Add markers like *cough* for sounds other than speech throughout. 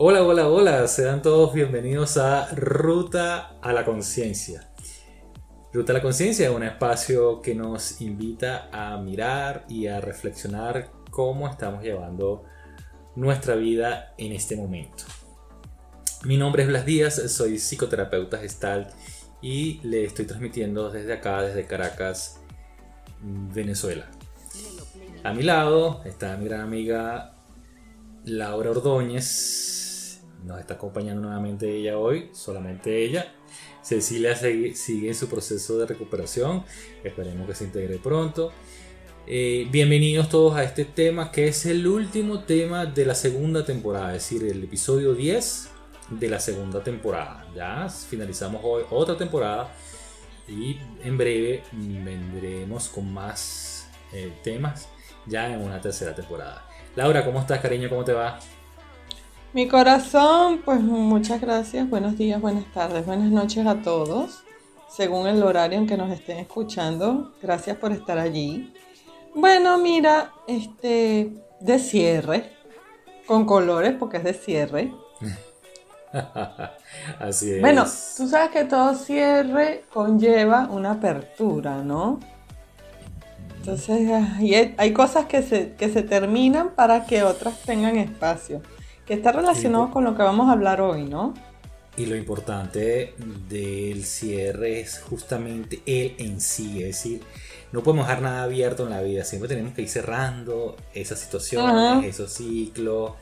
Hola, hola, hola, sean todos bienvenidos a Ruta a la Conciencia. Ruta a la Conciencia es un espacio que nos invita a mirar y a reflexionar cómo estamos llevando nuestra vida en este momento. Mi nombre es Blas Díaz, soy psicoterapeuta gestal y le estoy transmitiendo desde acá, desde Caracas, Venezuela. A mi lado está mi gran amiga Laura Ordóñez. Nos está acompañando nuevamente ella hoy, solamente ella. Cecilia sigue en su proceso de recuperación. Esperemos que se integre pronto. Eh, bienvenidos todos a este tema que es el último tema de la segunda temporada, es decir, el episodio 10 de la segunda temporada. Ya finalizamos hoy otra temporada y en breve vendremos con más eh, temas ya en una tercera temporada. Laura, ¿cómo estás, cariño? ¿Cómo te va? Mi corazón, pues muchas gracias. Buenos días, buenas tardes, buenas noches a todos. Según el horario en que nos estén escuchando, gracias por estar allí. Bueno, mira, este, de cierre, con colores porque es de cierre. *laughs* Así es. Bueno, tú sabes que todo cierre conlleva una apertura, ¿no? Entonces, hay, cosas que se, que se terminan para que otras tengan espacio, que está relacionado con lo que vamos a hablar hoy, ¿no? Y lo importante del cierre es justamente él en sí, es decir, no podemos dejar nada abierto en la vida, siempre tenemos que ir cerrando esas situaciones, esos ciclos,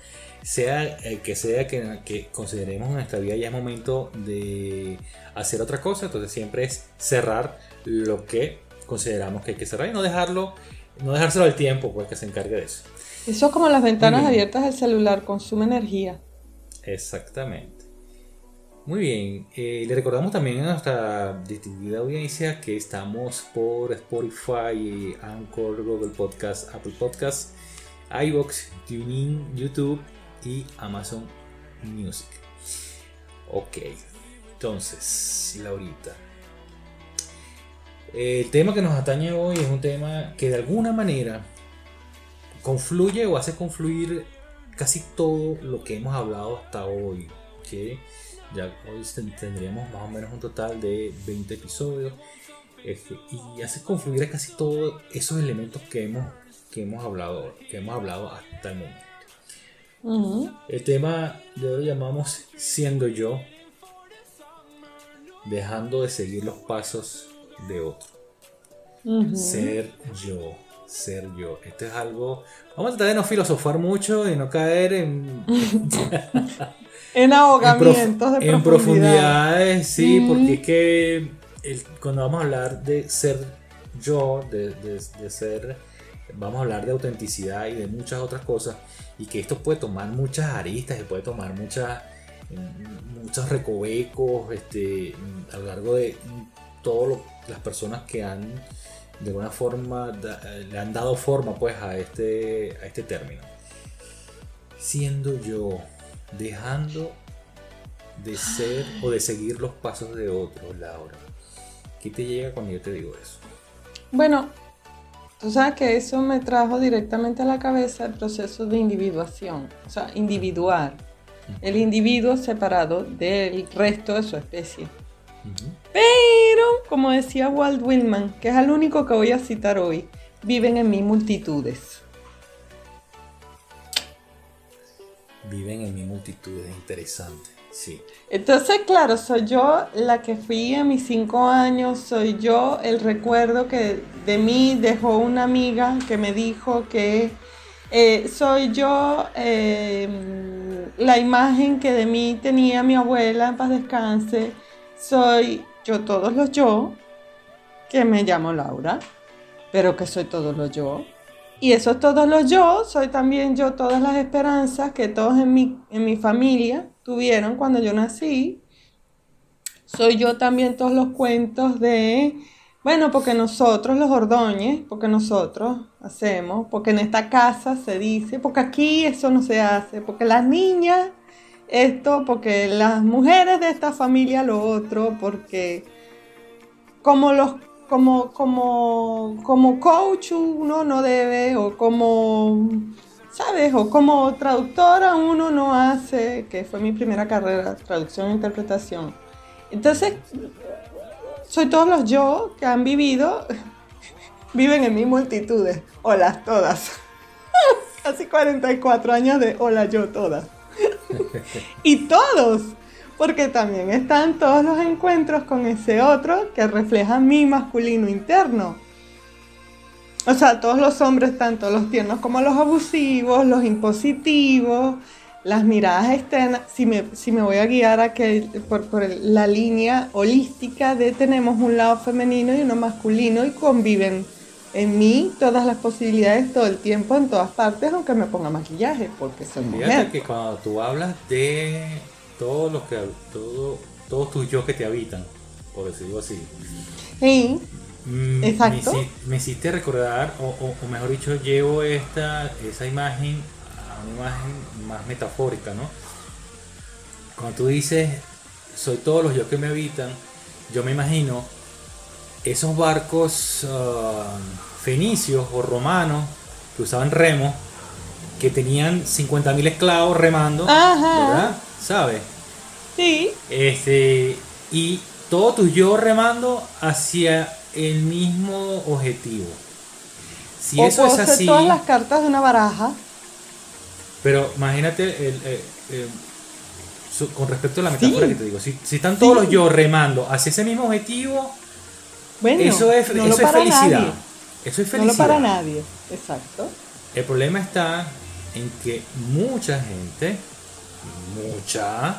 sea el que sea que, que, consideremos en nuestra vida ya es momento de hacer otra cosa, entonces siempre es cerrar lo que consideramos que hay que cerrar y no dejarlo, no dejárselo al tiempo, pues que se encargue de eso. Eso es como las ventanas abiertas del celular, consume energía. Exactamente. Muy bien, eh, le recordamos también a nuestra distinguida audiencia que estamos por Spotify, Anchor, Google Podcast, Apple Podcast, iBox, TuneIn, YouTube y Amazon Music. Ok, entonces, Laurita, el tema que nos atañe hoy es un tema que de alguna manera confluye o hace confluir casi todo lo que hemos hablado hasta hoy. Que ya hoy tendríamos más o menos un total de 20 episodios. Este, y hace confluir casi todos esos elementos que hemos, que hemos, hablado, que hemos hablado hasta el momento. El tema de hoy lo llamamos Siendo yo, dejando de seguir los pasos de otro. Ser yo, ser yo. Esto es algo... Vamos a tratar de no filosofar mucho y no caer en... *laughs* en ahogamientos en, profundidades, sí, porque es que cuando vamos a hablar de ser yo, de, de, ser, vamos a hablar de autenticidad y de muchas otras cosas, y que esto puede tomar muchas aristas, y puede tomar muchas, muchos recovecos este, a lo largo de todas las personas que han de alguna forma eh, le han dado forma pues a este, a este término. Siendo yo, dejando de ser o de seguir los pasos de otros, Laura. ¿Qué te llega cuando yo te digo eso? Bueno, tú sabes que eso me trajo directamente a la cabeza el proceso de individuación, o sea, individuar. El individuo separado del resto de su especie. Pero, como decía Walt Whitman, que es el único que voy a citar hoy, viven en mí multitudes. Viven en mí multitudes, interesante. Sí. Entonces, claro, soy yo la que fui a mis cinco años, soy yo el recuerdo que de mí dejó una amiga que me dijo que eh, soy yo em, la imagen que de mí tenía mi abuela, en paz descanse, soy yo todos los yo, que me llamo Laura, pero que soy todos los yo. Y esos todos los yo, soy también yo todas las esperanzas que todos en mi, en mi familia tuvieron cuando yo nací. Soy yo también todos los cuentos de, bueno, porque nosotros los Ordóñez, porque nosotros hacemos, porque en esta casa se dice, porque aquí eso no se hace, porque las niñas esto, porque las mujeres de esta familia lo otro, porque como los como, como, como coach uno no debe, o como ¿sabes? O como traductora uno no hace, que fue mi primera carrera, traducción e interpretación. Entonces, soy todos los yo que han vivido, *laughs* viven en mi multitudes, hola todas. *laughs* Casi 44 años de hola yo todas. *laughs* y todos, porque también están todos los encuentros con ese otro que refleja mi masculino interno. O sea, todos los hombres, tanto los tiernos como los abusivos, los impositivos, las miradas externas, si me, si me voy a guiar a que, por, por la línea holística de tenemos un lado femenino y uno masculino y conviven en mí todas las posibilidades todo el tiempo, en todas partes, aunque me ponga maquillaje, porque soy Fíjate mujer. que cuando tú hablas de todos los que todo, todos tus yo que te habitan, por decirlo así, Sí, mm, Exacto. Me, hici- me hiciste recordar, o, o- o mejor dicho, llevo esta, esa imagen a una imagen más metafórica, ¿no? Cuando tú dices, soy todos los yo que me habitan, yo me imagino esos barcos ah, fenicios o romanos que usaban remos, que tenían 50.000 esclavos remando, Ajá. ¿verdad? ¿Sabes? sí, Este, y todo tu yo remando hacia el mismo objetivo. Si o eso puedo es hacer así, todas las cartas de una baraja. pero imagínate el, eh, eh, con respecto a la metáfora Sí. que te digo, si, si están todos Sí. los yo remando hacia ese mismo objetivo, Bueno, eso es, no eso es felicidad. nadie. Eso es No lo felicidad. para nadie. Exacto. El problema está en que mucha gente, mucha,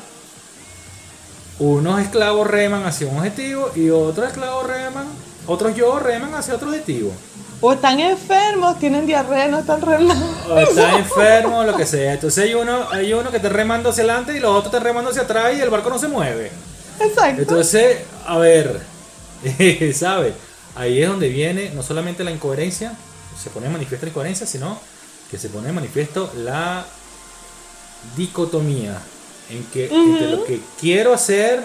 unos esclavos reman hacia un objetivo y otros esclavos reman, otros yo reman hacia otro objetivo. O están enfermos, tienen diarrea, no están remando. O está enfermo, lo que sea. Entonces hay uno, hay uno que está remando hacia adelante y los otros están remando hacia atrás y el barco no se mueve. Exacto. Entonces, a ver, *laughs* ¿sabes? Ahí es donde viene no solamente la incoherencia, se pone de manifiesto la incoherencia, sino que se pone manifiesto la dicotomía en que entre lo que quiero hacer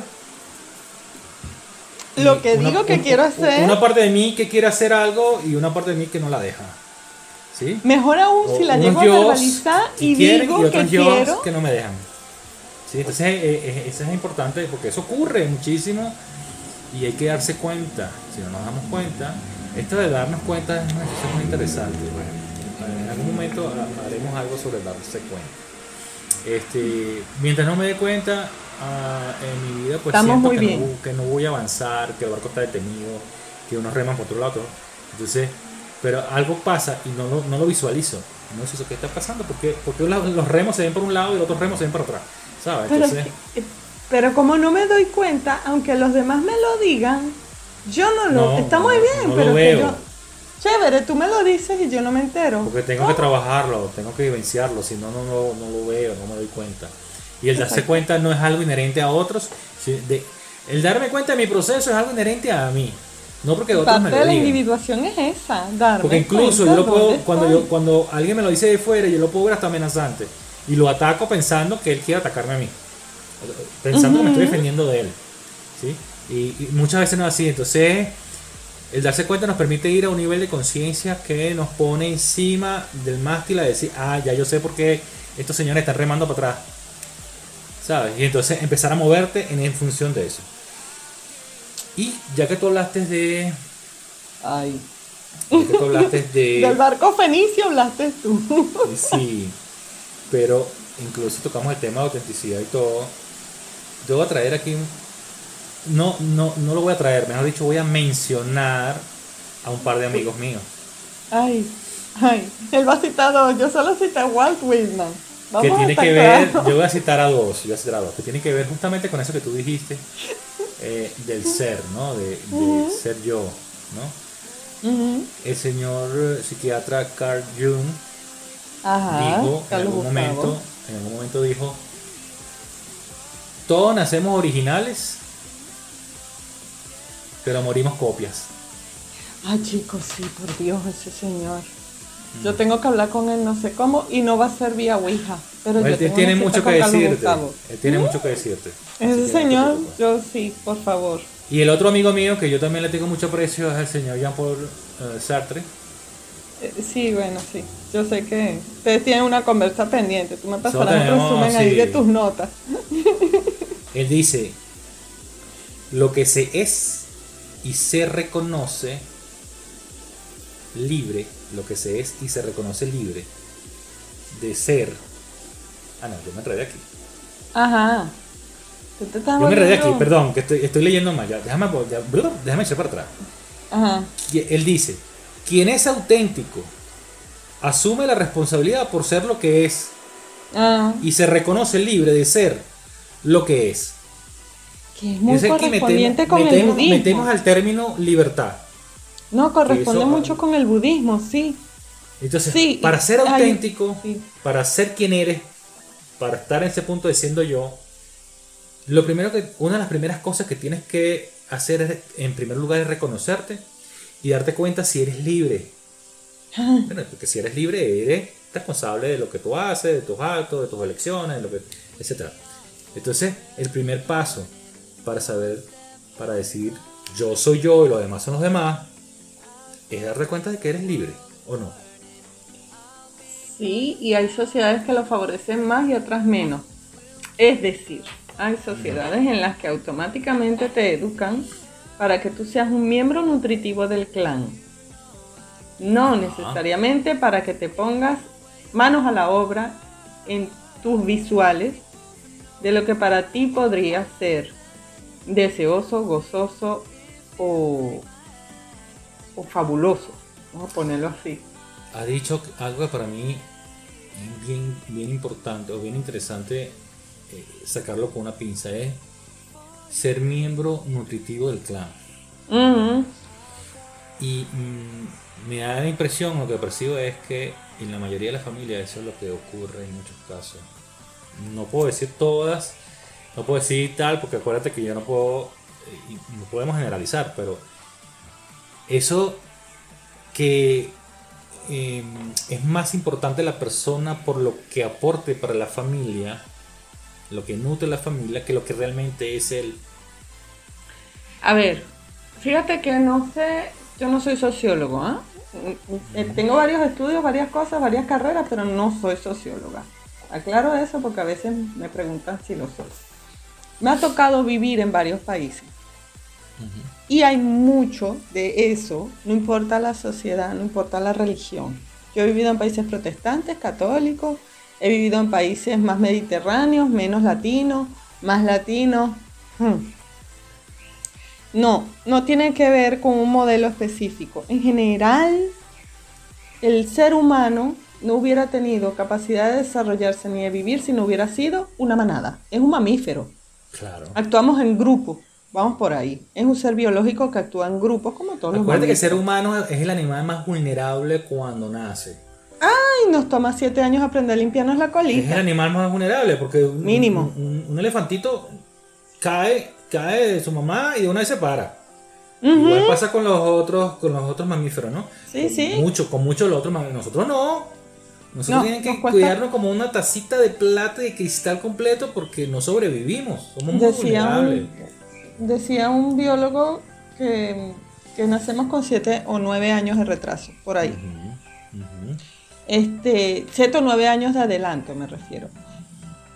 Lo que una- digo que un- quiero hacer, una parte de mí que quiere hacer algo y una parte de mí que no la deja. ¿Sí? mejor aún si la llego a verbalizar y quieren digo y que quiero. que no me dejan. Sí, entonces eh, eh, eso es importante porque eso ocurre muchísimo y hay que darse cuenta. Si no nos damos cuenta, esto de darnos cuenta es una cosa muy interesante. Bueno, en algún momento ha- haremos algo sobre darse cuenta. Este, mientras no me dé cuenta ah, en mi vida, pues Estamos siento muy que, bien. No, que no voy a avanzar, que el barco está detenido, que unos reman por otro lado. Entonces, pero algo pasa y no, lo- no lo visualizo. No sé qué está pasando, porque, porque los, remos se ven por un lado y los otros remos se ven por atrás. ¿Sabes? Entonces, eh, pero como no me doy cuenta, aunque los demás me lo digan, yo no lo. No, está muy bien, no lo pero que veo. yo. Chévere, tú me lo dices y yo no me entero. porque tengo que trabajarlo, tengo que vivenciarlo, si no, no, no, no lo veo, no me doy cuenta. Y el darse cuenta no es algo inherente a otros. de- el darme cuenta de mi proceso es algo inherente a mí. No porque otros me Parte lo de la digan. individuación es esa, darme Porque incluso yo lo puedo, cuando, yo, cuando alguien me lo dice de fuera, yo lo puedo ver hasta amenazante. Y lo ataco pensando que él quiere atacarme a mí. Pensando que me estoy defendiendo de él. ¿sí? Y, y muchas veces no es así. Entonces, el darse cuenta nos permite ir a un nivel de conciencia que nos pone encima del mástil a decir, ah, ya yo sé por qué estos señores están remando para atrás. ¿Sabes? Y entonces empezar a moverte en, en función de eso. Y ya que tú hablaste de. Ay. Ya que tú hablaste de. *laughs* Del barco fenicio hablaste tú. Sí, pero incluso tocamos el tema de autenticidad y todo. Yo voy a traer aquí No, no, no lo voy a traer, mejor dicho, voy a mencionar a un par de amigos míos. Ay, ay. Él va a citar dos, yo solo cité a Walt Whitman. Vamos que tiene que ver, yo voy a citar a dos, yo voy a citar a dos, que tiene que ver justamente con eso que tú dijiste eh, del ser, ¿no? De, ser yo, ¿no? El señor psiquiatra Carl Jung Ajá. dijo en algún momento, en algún momento dijo, todos nacemos originales, pero morimos copias. Ay, chicos, sí, por Dios, ese señor. Yo tengo que hablar con él, no sé cómo, y no va a ser vía Ouija. Pero Él yo te- tengo tiene cita mucho que decirte. Él tiene mucho que decirte. Ese no señor, preocupes. yo sí, por favor. Y el otro amigo mío que yo también le tengo mucho aprecio es el señor Jean-Paul eh, Sartre, Eh, sí, bueno, sí. Yo sé que ustedes tienen una conversa pendiente. Tú me pasarás un resumen ahí sí. de tus notas. *laughs* Él dice, lo que se es y se reconoce libre, lo que se es y se reconoce libre de ser. Ah, no, yo me enredé aquí. Ajá. Tú te estás Yo me enredé aquí, perdón, que estoy, estoy leyendo mal. Ya, déjame, ya, déjame echar para atrás. Ajá. Él dice, quien es auténtico asume la responsabilidad por ser lo que es Ah, y se reconoce libre de ser lo que es. que es muy Es correspondiente metemos, con el budismo. metemos al término libertad. No, corresponde eso- mucho con el budismo, sí. Entonces, Sí, para ser hay- auténtico, sí. para ser quien eres, para estar en ese punto de siendo yo, lo primero que, una de las primeras cosas que tienes que hacer es, en primer lugar, es reconocerte y darte cuenta si eres libre. Bueno, porque si eres libre, eres responsable de lo que tú haces, de tus actos, de tus elecciones, de lo que, etc. Entonces, el primer paso para saber, para decir yo soy yo y los demás son los demás, es darte cuenta de que eres libre o no. Sí, y hay sociedades que lo favorecen más y otras menos. Es decir, hay sociedades en las que automáticamente te educan para que tú seas un miembro nutritivo del clan. No necesariamente para que te pongas manos a la obra en tus visuales de lo que para ti podría ser deseoso, gozoso o, o fabuloso. Vamos a ponerlo así. Ha dicho algo que para mí es bien, bien importante o bien interesante eh, sacarlo con una pinza, es ser miembro nutritivo del clan. Y mm, me da la impresión, lo que percibo es que en la mayoría de las familias eso es lo que ocurre en muchos casos. No puedo decir todas, no puedo decir tal, porque acuérdate que yo no puedo, eh, y no podemos generalizar, pero eso que eh, es más importante la persona por lo que aporte para la familia, lo que nutre la familia, que lo que realmente es él. A ver, fíjate que no sé, yo no soy sociólogo, ¿ah? Eh, Tengo varios estudios, varias cosas, varias carreras, pero no soy socióloga. Aclaro eso porque a veces me preguntan si lo soy. Me ha tocado vivir en varios países. Y hay mucho de eso, no importa la sociedad, no importa la religión. Yo he vivido en países protestantes, católicos, he vivido en países más mediterráneos, menos latinos, más latinos. Hmm. No, no tiene que ver con un modelo específico. En general, el ser humano no hubiera tenido capacidad de desarrollarse ni de vivir si no hubiera sido una manada. Es un mamífero. Claro. Actuamos en grupo. Vamos por ahí. Es un ser biológico que actúa en grupo como todos los Acuérdate que el ser humano es el animal más vulnerable cuando nace. Ay, nos toma siete años aprender a limpiarnos la Es el colita. animal más vulnerable porque un, Mínimo. un- un- un elefantito cae, cae de su mamá y de una vez se para. Ujú. Igual pasa con los otros, con los otros mamíferos, ¿no? Sí, sí. Mucho, con muchos los otros mamíferos. Nosotros no. Nosotros No, tenemos que cuidarnos como una tacita de plata y de cristal completo porque no sobrevivimos. Somos muy Decía vulnerables. un, decía un biólogo que, que nacemos con siete o nueve años de retraso, por ahí. Este, siete o nueve años de adelanto me refiero.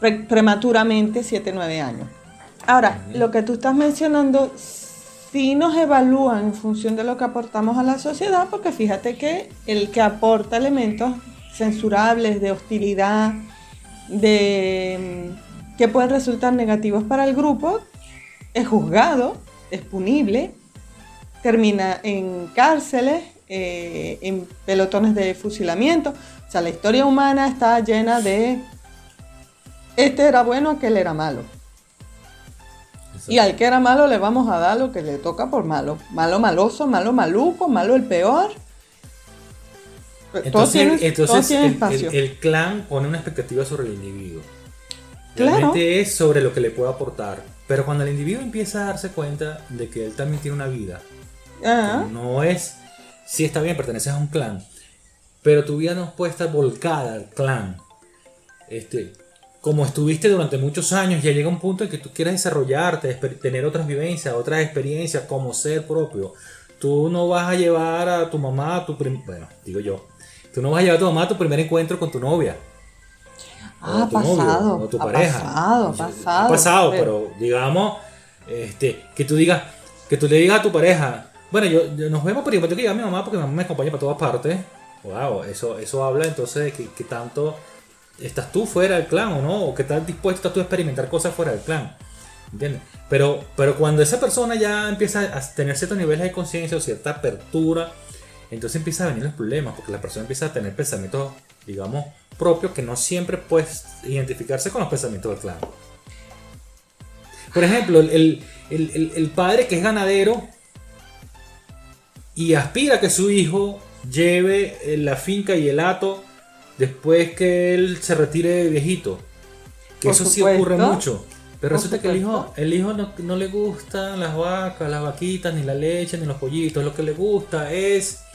Pre- prematuramente siete o nueve años. Ahora, lo que tú estás mencionando sí nos evalúan en función de lo que aportamos a la sociedad, porque fíjate que el que aporta elementos censurables de hostilidad, de que pueden resultar negativos para el grupo, es juzgado, es punible, termina en cárceles, eh, en pelotones de fusilamiento. O sea, la historia humana está llena de este era bueno, aquel era malo. Y al que era malo le vamos a dar lo que le toca por malo. Malo maloso, malo maluco, malo el peor. Todos Entonces, tienen, entonces todos tienen el, espacio. el- el clan pone una expectativa sobre el individuo. Claro. Realmente es sobre lo que le puede aportar. Pero cuando el individuo empieza a darse cuenta de que él también tiene una vida, no es, sí está bien, perteneces a un clan, pero tu vida no puede estar volcada al clan. Este, como estuviste durante muchos años, ya llega un punto en que tú quieres desarrollarte, tener otras vivencias, otras experiencias como ser propio. Tú no vas a llevar a tu mamá, a tu prim- bueno, digo yo, Tú no vas a llevar a tu mamá a tu primer encuentro con tu novia. Ah, pasado. o tu ha pareja. Pasado, ha pasado. Ha pasado, pero, digamos, este, que tú digas, que tú le digas a tu pareja, bueno, yo, yo nos vemos, pero yo tengo que llevar a mi mamá porque mi mamá me acompaña para todas partes. Wow, eso, eso habla entonces de que, que tanto estás tú fuera del clan o no, o que estás dispuesto estás tú a experimentar cosas fuera del clan. ¿Entiendes? Pero, pero cuando esa persona ya empieza a tener ciertos niveles de conciencia o cierta apertura, entonces empieza a venir los problemas, porque la persona empieza a tener pensamientos, digamos, propios que no siempre puedes identificarse con los pensamientos del clan. Por ejemplo, el, el, el, padre que es ganadero y aspira a que su hijo lleve la finca y el hato después que él se retire viejito. Que eso sí ocurre mucho. Pero resulta que el hijo, el hijo no, no, le gustan las vacas, las vaquitas, ni la leche, ni los pollitos. Lo que le gusta es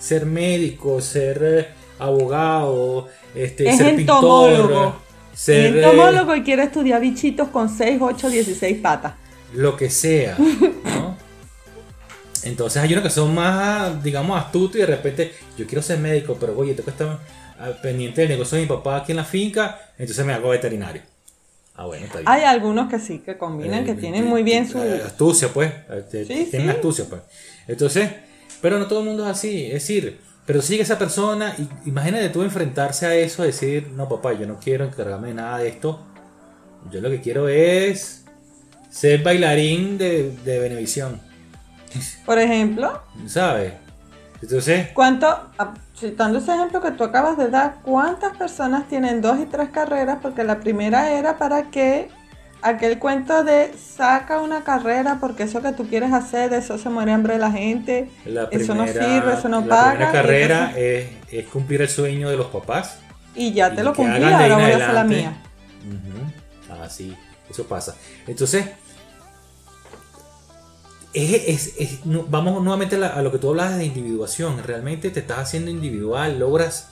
ser médico, ser eh, abogado, este, es ser entomólogo. pintor. Ser, es entomólogo y quiere estudiar bichitos con 6, 8, 16 patas. Lo que sea, ¿no? *laughs* Entonces hay unos que son más, digamos, astutos y de repente, yo quiero ser médico, pero oye, tengo que estar pendiente del negocio de mi papá aquí en la finca, entonces me hago veterinario. Ah, bueno, está bien. Hay algunos que sí, que combinan, que tienen muy bien su... Astucia, pues. tienen astucia, pues. Entonces, pero no todo el mundo es así. Es decir, pero sigue esa persona, y imagínate tú enfrentarse a eso, decir, no papá, yo no quiero encargarme de nada de esto. Yo lo que quiero es ser bailarín de, de Benevisión. Por ejemplo. ¿Sabes? Entonces. ¿Cuánto, ah, citando ese ejemplo que tú acabas de dar, cuántas personas tienen dos y tres carreras? Porque la primera era para que aquel cuento de saca una carrera porque eso que tú quieres hacer, de eso se muere hambre la gente, eso no sirve, eso no paga. La carrera es, cumplir el sueño de los papás. Y ya te lo cumplí, ahora voy a hacer la mía. Ah, sí, eso pasa. Entonces, es, vamos nuevamente a, lo que tú hablas de individuación. Realmente te estás haciendo individual, logras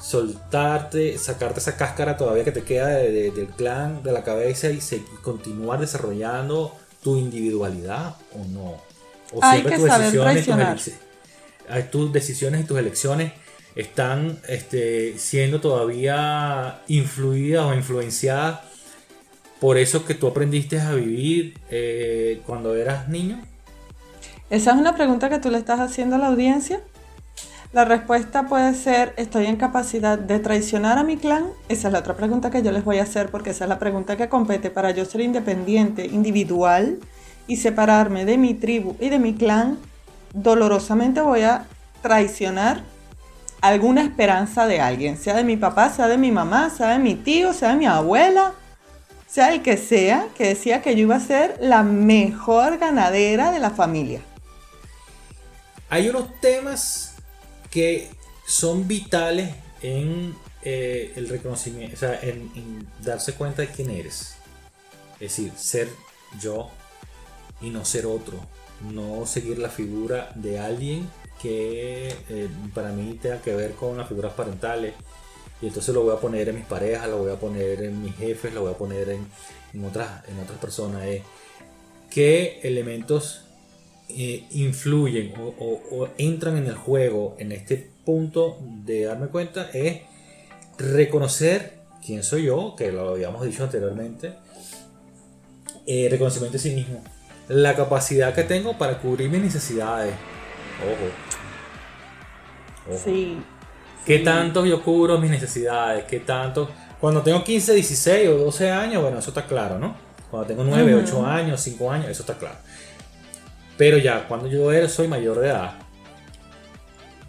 soltarte, sacarte esa cáscara todavía que te queda del clan de la cabeza y, continuar desarrollando tu individualidad o no. O Hay que tus saber decisiones, tus, tus, decisiones y tus elecciones están este, siendo todavía influidas o influenciadas por eso que tú aprendiste a vivir eh, cuando eras niño? Esa es una pregunta que tú le estás haciendo a la audiencia. La respuesta puede ser, ¿estoy en capacidad de traicionar a mi clan? Esa es la otra pregunta que yo les voy a hacer porque esa es la pregunta que compete para yo ser independiente, individual y separarme de mi tribu y de mi clan. Dolorosamente voy a traicionar alguna esperanza de alguien, sea de mi papá, sea de mi mamá, sea de mi tío, sea de mi abuela, sea el que sea, que decía que yo iba a ser la mejor ganadera de la familia. Hay unos temas que son vitales en eh, el reconocimiento, o sea, en, darse cuenta de quién eres. Es decir, ser yo y no ser otro. No seguir la figura de alguien que eh, para mí tenga que ver con las figuras parentales y entonces lo voy a poner en mis parejas, lo voy a poner en mis jefes, lo voy a poner en, otras, en otras personas. ¿Qué elementos eh, influyen o, entran en el juego en este punto de darme cuenta? Es reconocer quién soy yo, que lo habíamos dicho anteriormente. Eh, reconocimiento de sí mismo. La capacidad que tengo para cubrir mis necesidades. Ojo. Ojo. Sí. ¿Qué tanto yo cubro mis necesidades? ¿Qué tanto? Cuando tengo 15, 16 o 12 años, bueno, eso está claro, ¿no? Cuando tengo 9, 8 años, 5 años, eso está claro. Pero ya, cuando yo soy mayor de edad,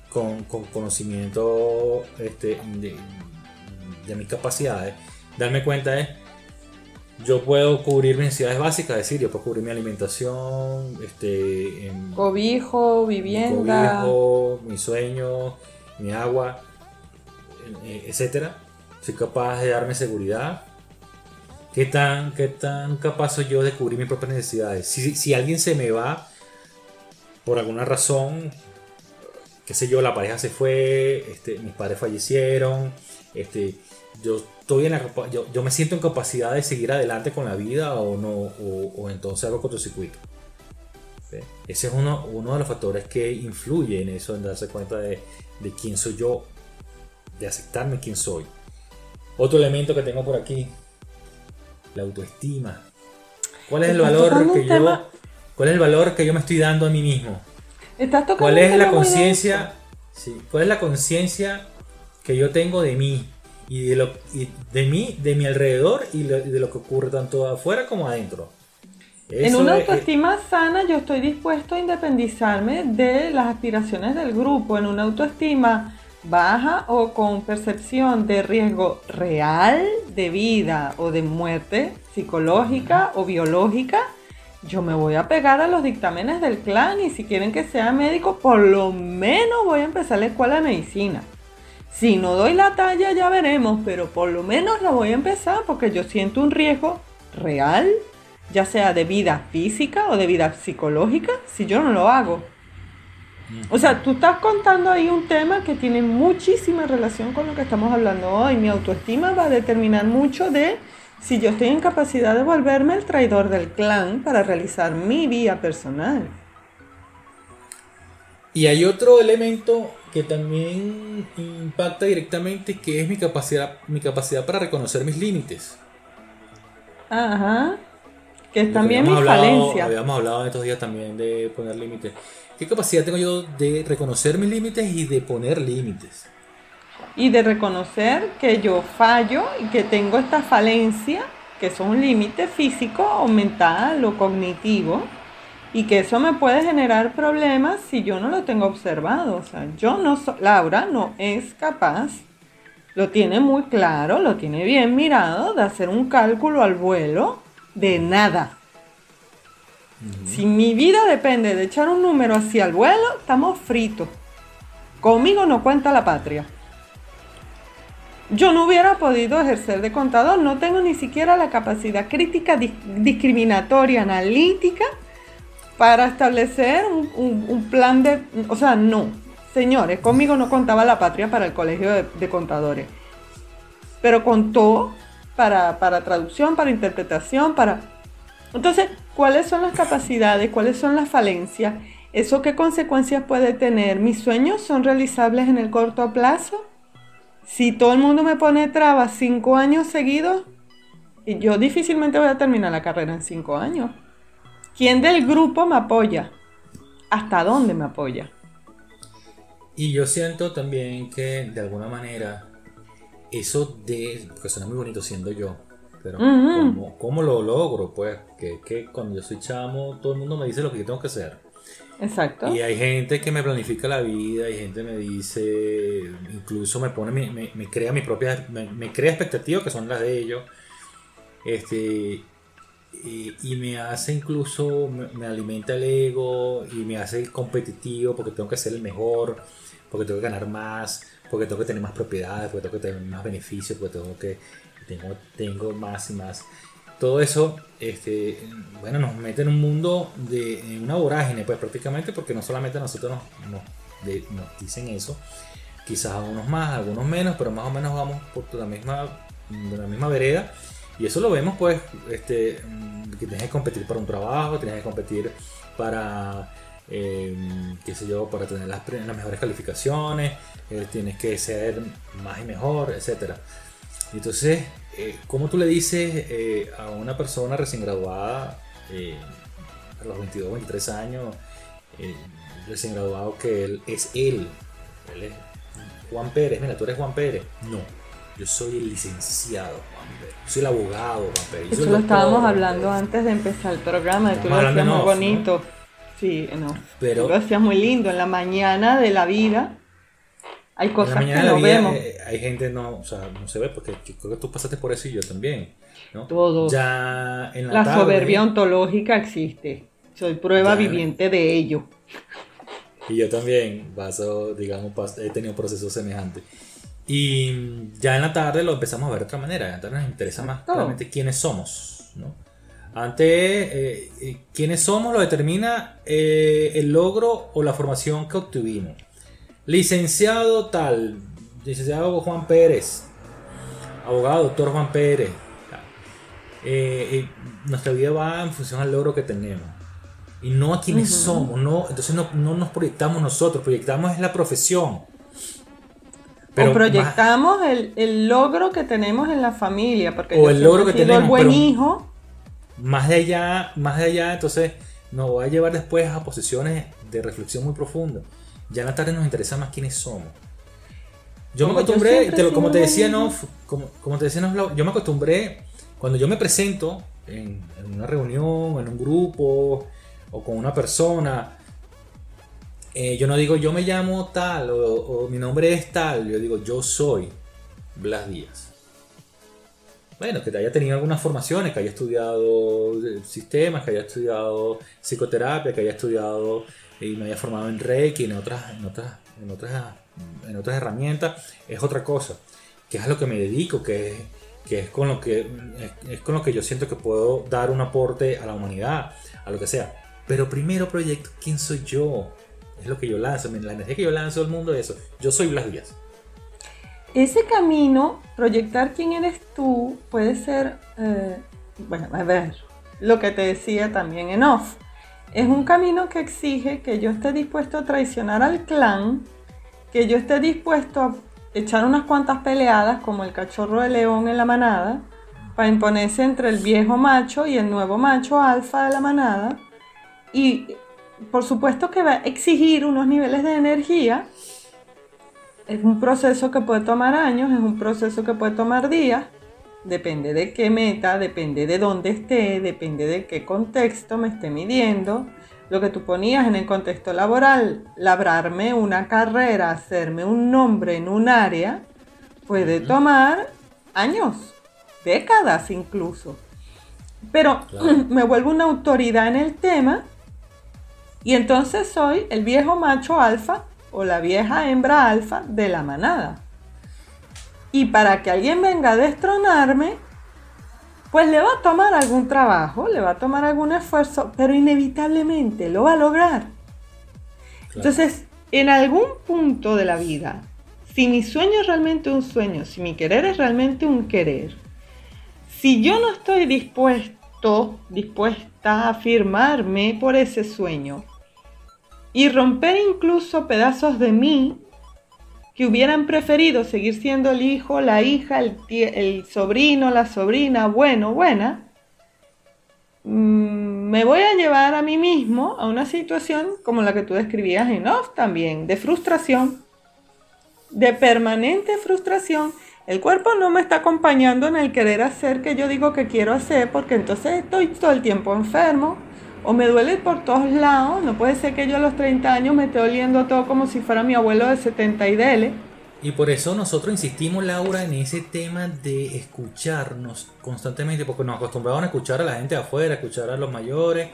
con, conocimiento este, de, mis capacidades, darme cuenta es, yo puedo cubrir mis necesidades básicas, es decir, yo puedo cubrir mi alimentación, este, cobijo, vivienda, cobijo, mi sueño, mi agua, eh, etcétera. Soy capaz de darme seguridad. ¿Qué tan, qué tan capaz soy yo de cubrir mis propias necesidades? Si, alguien se me va por alguna razón, qué sé yo, la pareja se fue, este, mis padres fallecieron, este, yo estoy en yo, me siento en capacidad de seguir adelante con la vida o no, o, entonces hago cortocircuito. Ese es uno, uno de los factores que influye en eso, en darse cuenta de, de quién soy yo de aceptarme quién soy. Otro elemento que tengo por aquí, la autoestima. ¿Cuál es el valor que yo, cuál es el valor que yo me estoy dando a mí mismo? ¿Cuál es la conciencia? ¿Cuál es la conciencia que yo tengo de mí y de lo de mí, de mi alrededor y de lo que ocurre tanto afuera como adentro? en una autoestima sana yo estoy dispuesto a independizarme de las aspiraciones del grupo. En una autoestima baja o con percepción de riesgo real de vida o de muerte psicológica o biológica, yo me voy a pegar a los dictámenes del clan y si quieren que sea médico, por lo menos voy a empezar la escuela de medicina. Si no doy la talla ya veremos, pero por lo menos la voy a empezar porque yo siento un riesgo real ya sea de vida física o de vida psicológica, si yo no lo hago. O sea, tú estás contando ahí un tema que tiene muchísima relación con lo que estamos hablando hoy. Mi autoestima va a determinar mucho de si yo estoy en capacidad de volverme el traidor del clan para realizar mi vía personal. Y hay otro elemento que también impacta directamente, que es mi capacidad, mi capacidad para reconocer mis límites. Ajá que es también mi falencia. Habíamos hablado en estos días también de poner límites. ¿Qué capacidad tengo yo de reconocer mis límites y de poner límites? Y de reconocer que yo fallo y que tengo esta falencia, que son un límite físico o mental o cognitivo, y que eso me puede generar problemas si yo no lo tengo observado. O sea, yo no, Laura no es capaz, lo tiene muy claro, lo tiene bien mirado, de hacer un cálculo al vuelo de nada. Si mi vida depende de echar un número hacia el vuelo, estamos fritos. Conmigo no cuenta la patria. Yo no hubiera podido ejercer de contador, no tengo ni siquiera la capacidad crítica, discriminatoria, analítica para establecer un, plan de... O sea, no. Señores, conmigo no contaba la patria para el colegio de contadores. Pero contó para, traducción, para interpretación, para... Entonces, ¿cuáles son las capacidades? ¿Cuáles son las falencias? ¿Eso qué consecuencias puede tener? ¿Mis sueños son realizables en el corto plazo? Si todo el mundo me pone trabas cinco años seguidos, yo difícilmente voy a terminar la carrera en cinco años. ¿Quién del grupo me apoya? ¿Hasta dónde me apoya? Y yo siento también que de alguna manera eso de, porque suena muy bonito siendo yo, pero ¿cómo, lo logro? Pues que, que, cuando yo soy chamo, todo el mundo me dice lo que yo tengo que hacer. Exacto. Y hay gente que me planifica la vida, hay gente me dice, incluso me pone, me, me, crea mi propia, me, crea expectativas que son las de ellos. Este, y, me hace incluso, me, alimenta el ego y me hace competitivo porque tengo que ser el mejor, porque tengo que ganar más, porque tengo que tener más propiedades, porque tengo que tener más beneficios, porque tengo que tengo, tengo más y más. Todo eso, este, bueno, nos mete en un mundo de una vorágine, pues prácticamente, porque no solamente nosotros nos, nos, dicen eso, quizás a unos más, algunos menos, pero más o menos vamos por la misma, la misma vereda. Y eso lo vemos, pues, este, que tienes que competir para un trabajo, tienes que competir para Em, qué sé yo, para tener las, mejores calificaciones, eh, tienes que ser más y mejor, etc. Entonces, eh, ¿cómo tú le dices eh, a una persona recién graduada, a los 22, 23 años, recién graduado, que él es él? Él es Juan Pérez, mira, tú eres Juan Pérez. No, yo soy el licenciado Juan Pérez, yo soy el abogado Juan Pérez. Eso lo estábamos hablando antes de empezar el programa, tú lo decías muy bonito. Sí, no. Pero, lo hacías muy lindo. En la mañana de la vida hay cosas que no vemos. Eh, hay gente no, o sea, no se ve porque creo que tú pasaste por eso y yo también. ¿no? Todos. Ya en la, soberbia ontológica existe. Soy prueba viviente de ello. Y yo también paso, digamos, he tenido procesos semejantes. Y ya en la tarde lo empezamos a ver de otra manera. En la tarde nos interesa más claramente quiénes somos, ¿no? Antes, eh, eh, quiénes somos lo determina eh, el logro o la formación que obtuvimos. Licenciado tal, licenciado Juan Pérez, abogado doctor Juan Pérez. nuestra vida va en función al logro que tenemos y no a quienes somos. No, entonces no, no, nos proyectamos nosotros, proyectamos es la profesión. o proyectamos el, logro que tenemos en la familia, porque o el logro que tenemos, el buen hijo. Más de allá, más de allá, entonces nos va a llevar después a posiciones de reflexión muy profunda. Ya en la tarde nos interesa más quiénes somos. Yo me acostumbré, como, te decía, no, como, te decía, no, yo me acostumbré, cuando yo me presento en, una reunión, en un grupo o con una persona, eh, yo no digo yo me llamo tal o, mi nombre es tal, yo digo yo soy Blas Díaz. Bueno, que haya tenido algunas formaciones, que haya estudiado eh, sistemas, que haya estudiado psicoterapia, que haya estudiado y me haya formado en Reiki, en otras, en otras, en otras, en otras herramientas, es otra cosa. Que es a lo que me dedico, que, que es con lo que es, con lo que yo siento que puedo dar un aporte a la humanidad, a lo que sea. Pero primero proyecto, ¿quién soy yo? Es lo que yo lanzo, la energía que yo lanzo al mundo es eso. Yo soy Blas Díaz ese camino, proyectar quién eres tú, puede ser, eh, bueno, a ver, lo que te decía también en off. Es un camino que exige que yo esté dispuesto a traicionar al clan, que yo esté dispuesto a echar unas cuantas peleadas como el cachorro de león en la manada, para imponerse entre el viejo macho y el nuevo macho alfa de la manada. Y por supuesto que va a exigir unos niveles de energía es un proceso que puede tomar años, es un proceso que puede tomar días, depende de qué meta, depende de dónde esté, depende de qué contexto me esté midiendo. Lo que tú ponías en el contexto laboral, labrarme una carrera, hacerme un nombre en un área, puede tomar años, décadas incluso. Pero *clears throat* me vuelvo una autoridad en el tema y entonces soy el viejo macho alfa o la vieja hembra alfa de la manada. Y para que alguien venga a destronarme, pues le va a tomar algún trabajo, le va a tomar algún esfuerzo, pero inevitablemente lo va a lograr. Entonces, en algún punto de la vida, si mi sueño es realmente un sueño, si mi querer es realmente un querer, si yo no estoy dispuesto, dispuesta a firmarme por ese sueño, y romper incluso pedazos de mí que hubieran preferido seguir siendo el hijo, la hija, el, sobrino, la sobrina, bueno, buena, mm, me voy a llevar a mí mismo a una situación como la que tú describías en off también, de frustración, de permanente frustración. El cuerpo no me está acompañando en el querer hacer que yo digo que quiero hacer porque entonces estoy todo el tiempo enfermo, o me duele por todos lados. No puede ser que yo a los 30 años me esté oliendo todo como si fuera mi abuelo de 70 y dele. Y por eso nosotros insistimos, Laura, en ese tema de escucharnos constantemente, porque nos acostumbramos a escuchar a la gente de afuera, a escuchar a los mayores,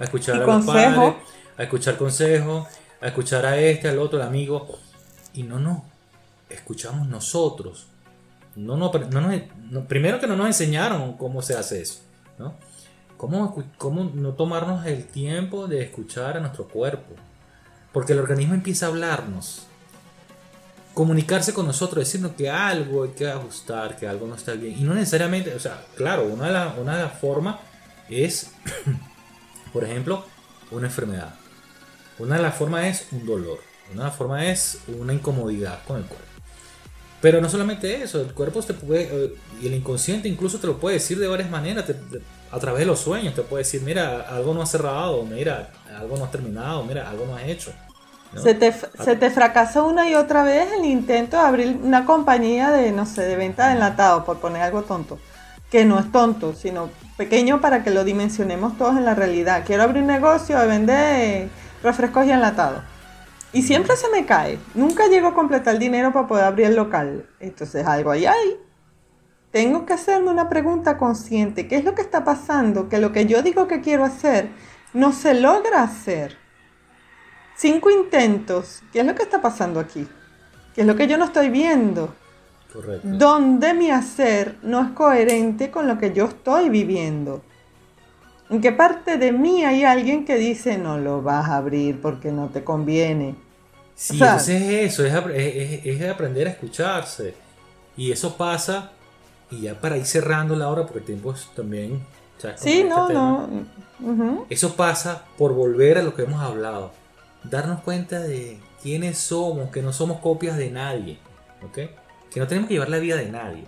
a escuchar a los padres, a escuchar consejos, a escuchar a este, al otro, al amigo. Y no nos escuchamos nosotros. No, no, no, primero que no nos enseñaron cómo se hace eso. ¿no? ¿Cómo, no tomarnos el tiempo de escuchar a nuestro cuerpo? Porque el organismo empieza a hablarnos, comunicarse con nosotros, decirnos que algo hay que ajustar, que algo no está bien. Y no necesariamente, o sea, claro, una de, las formas es, *coughs* por ejemplo, una enfermedad. Una de las formas es un dolor. Una de las formas es una incomodidad con el cuerpo. Pero no solamente eso, el cuerpo te puede, eh, y el inconsciente incluso te lo puede decir de varias maneras a través de los sueños te puede decir, mira, algo no has cerrado, mira, algo no has terminado, mira, algo no has hecho. Se, te, se te fracasó una y otra vez el intento de abrir una compañía de, no sé, de venta de enlatados, por poner algo tonto. Que no es tonto, sino pequeño para que lo dimensionemos todos en la realidad. Quiero abrir un negocio de vender refrescos y enlatados. Y siempre se me cae. Nunca llego a completar el dinero para poder abrir el local. Entonces algo ahí hay tengo que hacerme una pregunta consciente. ¿Qué es lo que está pasando? Que lo que yo digo que quiero hacer no se logra hacer. Cinco intentos. ¿Qué es lo que está pasando aquí? ¿Qué es lo que yo no estoy viendo? Correcto. ¿Dónde mi hacer no es coherente con lo que yo estoy viviendo? ¿En qué parte de mí hay alguien que dice no lo vas a abrir porque no te conviene? Sí, es eso, es, es aprender a escucharse. Y eso pasa y ya para ir cerrando la hora, porque el tiempo es también... Sí, este no, no. Eso pasa por volver a lo que hemos hablado. Darnos cuenta de quiénes somos, que no somos copias de nadie. ¿ok? Que no tenemos que llevar la vida de nadie.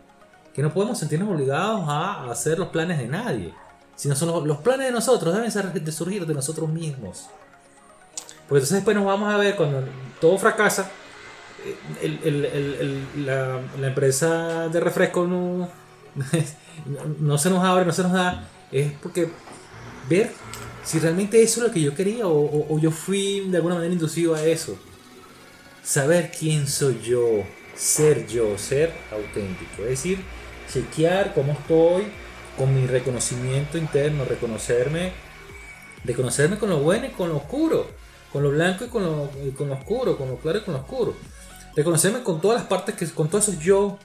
Que no podemos sentirnos obligados a hacer los planes de nadie. Sino son los, los planes de nosotros, deben ser de surgir de nosotros mismos. Porque entonces después nos vamos a ver cuando todo fracasa. El- el- el- la, empresa de refresco no, *laughs* no se nos abre, no se nos da. Es porque ver si realmente eso es lo que yo quería o yo fui de alguna manera inducido a eso. Saber quién soy yo, ser yo, ser auténtico. Es decir, chequear cómo estoy con mi reconocimiento interno, reconocerme, reconocerme con lo bueno y con lo oscuro, con lo blanco y con lo, y con lo oscuro, con lo claro y con lo oscuro. Reconocerme con todas las partes, que, con todos esos yo,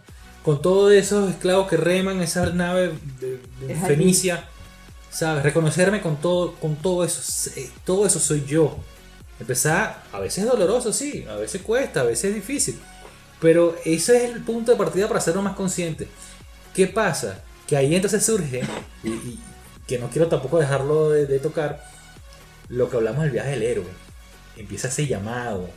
con todos esos esclavos que reman esa nave de, de Es allí. Fenicia. ¿Sabes? Reconocerme con todo, con todo eso. sé- Todo eso soy yo. Empezar, a veces es doloroso, sí, a veces cuesta, a veces es difícil. Pero ese es el punto de partida para hacerlo más consciente. ¿Qué pasa? Que ahí entonces surge, y, y que no quiero tampoco dejarlo de, de tocar, lo que hablamos del viaje del héroe. Empieza ese llamado,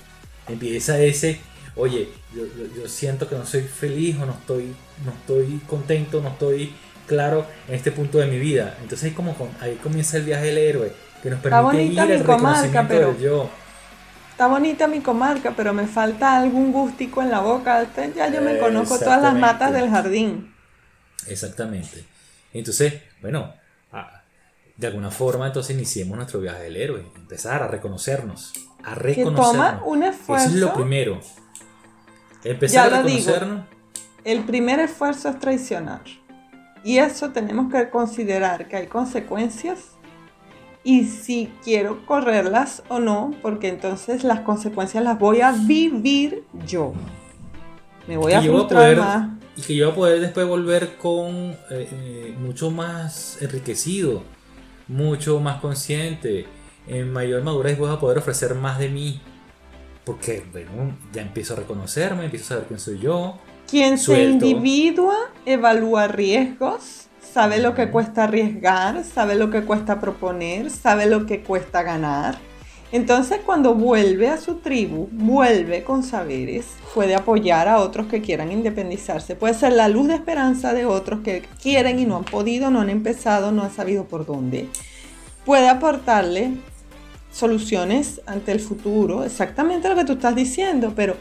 empieza ese, oye, yo, yo- yo siento que no soy feliz o no estoy, no estoy contento, no estoy claro en este punto de mi vida. Entonces ahí, como, ahí comienza el viaje del héroe, que nos permite ir al reconocimiento pero- del yo. Está bonita mi comarca, pero me falta algún gustico en la boca. Ya yo me conozco todas las matas del jardín. Exactamente. Entonces, bueno, ah, de alguna forma entonces iniciemos nuestro viaje del héroe. Empezar a reconocernos. A Que reconocernos. toma un Eso es lo esfuerzo. primero. Empezar Ya a reconocernos. El primer esfuerzo es traicionar. Y eso tenemos que considerar que hay consecuencias y si quiero correrlas o no, porque entonces las consecuencias las voy a vivir yo. Me voy a yo voy a frustrar poder- más. Y que yo voy a poder después volver con eh, eh, mucho más enriquecido, mucho más consciente, en mayor madurez voy a poder ofrecer más de mí. Porque, bueno, ya empiezo a reconocerme, empiezo a saber quién soy yo. Quien se individua evalúa riesgos, sabe lo que cuesta arriesgar, sabe lo que cuesta proponer, sabe lo que cuesta ganar. Entonces cuando vuelve a su tribu, vuelve con saberes, puede apoyar a otros que quieran independizarse, puede ser la luz de esperanza de otros que quieren y no han podido, no han empezado, no han sabido por dónde. Puede aportarle soluciones ante el futuro, exactamente lo que tú estás diciendo, pero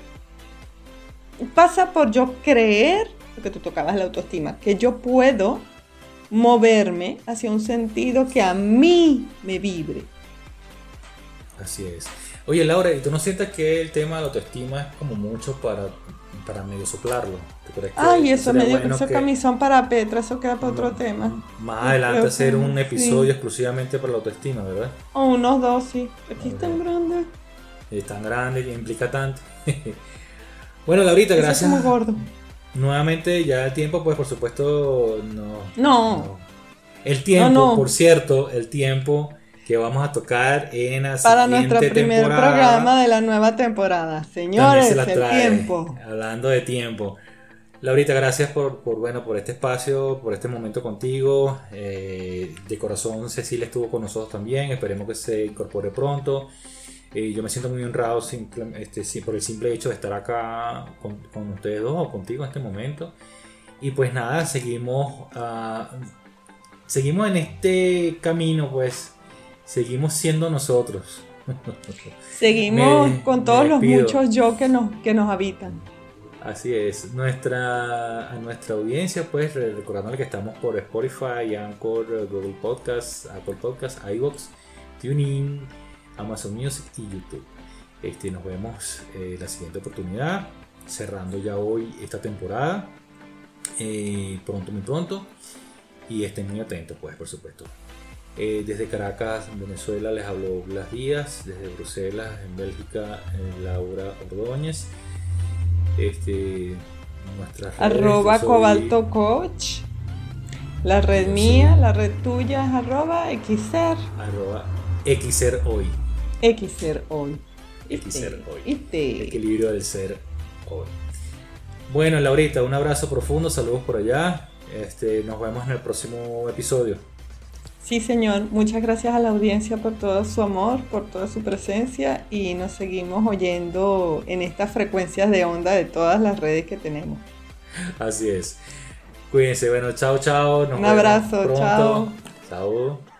pasa por yo creer, porque tú tocabas la autoestima, que yo puedo moverme hacia un sentido que a mí me vibre. Así es. Oye, Laura, ¿y tú no sientes que el tema de la autoestima es como mucho para, para medio soplarlo? ¿Tú crees que Ay, eso me dio bueno eso que camisón para Petra, eso queda para otro tema. Más adelante hacer que un sí. episodio exclusivamente para la autoestima, ¿verdad? O unos dos, sí. Aquí Ok. están grandes. Es tan grande y implica tanto. *laughs* bueno, Laurita, Eso es gracias. como gordo. Nuevamente, ya el tiempo, pues por supuesto, no. No, El tiempo, no. por cierto, el tiempo que vamos a tocar en la para siguiente nuestro primer temporada, programa de la nueva temporada. Señores, se la el tiempo. Hablando de tiempo. Laurita, gracias por, por, bueno, por este espacio, por este momento contigo. Eh, de corazón, Cecilia estuvo con nosotros también. Esperemos que se incorpore pronto. Eh, yo me siento muy honrado simple- este, por el simple hecho de estar acá con, con ustedes dos o contigo en este momento. Y pues nada, seguimos, ah, seguimos en este camino, pues seguimos siendo nosotros. Seguimos Me- con todos los muchos yo que nos, que nos habitan. Así es, nuestra, a nuestra audiencia, pues re- recordándole que estamos por Spotify, Anchor, Google Podcasts, Apple Podcasts, iVoox, TuneIn, Amazon Music y YouTube. Este, nos vemos eh, la siguiente oportunidad, cerrando ya hoy esta temporada, eh, pronto, muy pronto, y estén muy atentos, pues, por supuesto. Eh, desde Caracas, Venezuela, les habló Blas Díaz, desde Bruselas, en Bélgica, eh, Laura Ordóñez este nuestras redes, Arroba soy- Cobalto Coach. La red mía, la red tuya es arroba XR. arroba xer hoy XR hoy. XR hoy Ite. equilibrio del ser hoy bueno Laurita un abrazo profundo saludos por allá este nos vemos en el próximo episodio Sí, señor. Muchas gracias a la audiencia por todo su amor, por toda su presencia y nos seguimos oyendo en estas frecuencias de onda de todas las redes que tenemos. Así es. Cuídense. Bueno, chao, chao. Un abrazo. Chao. Chao.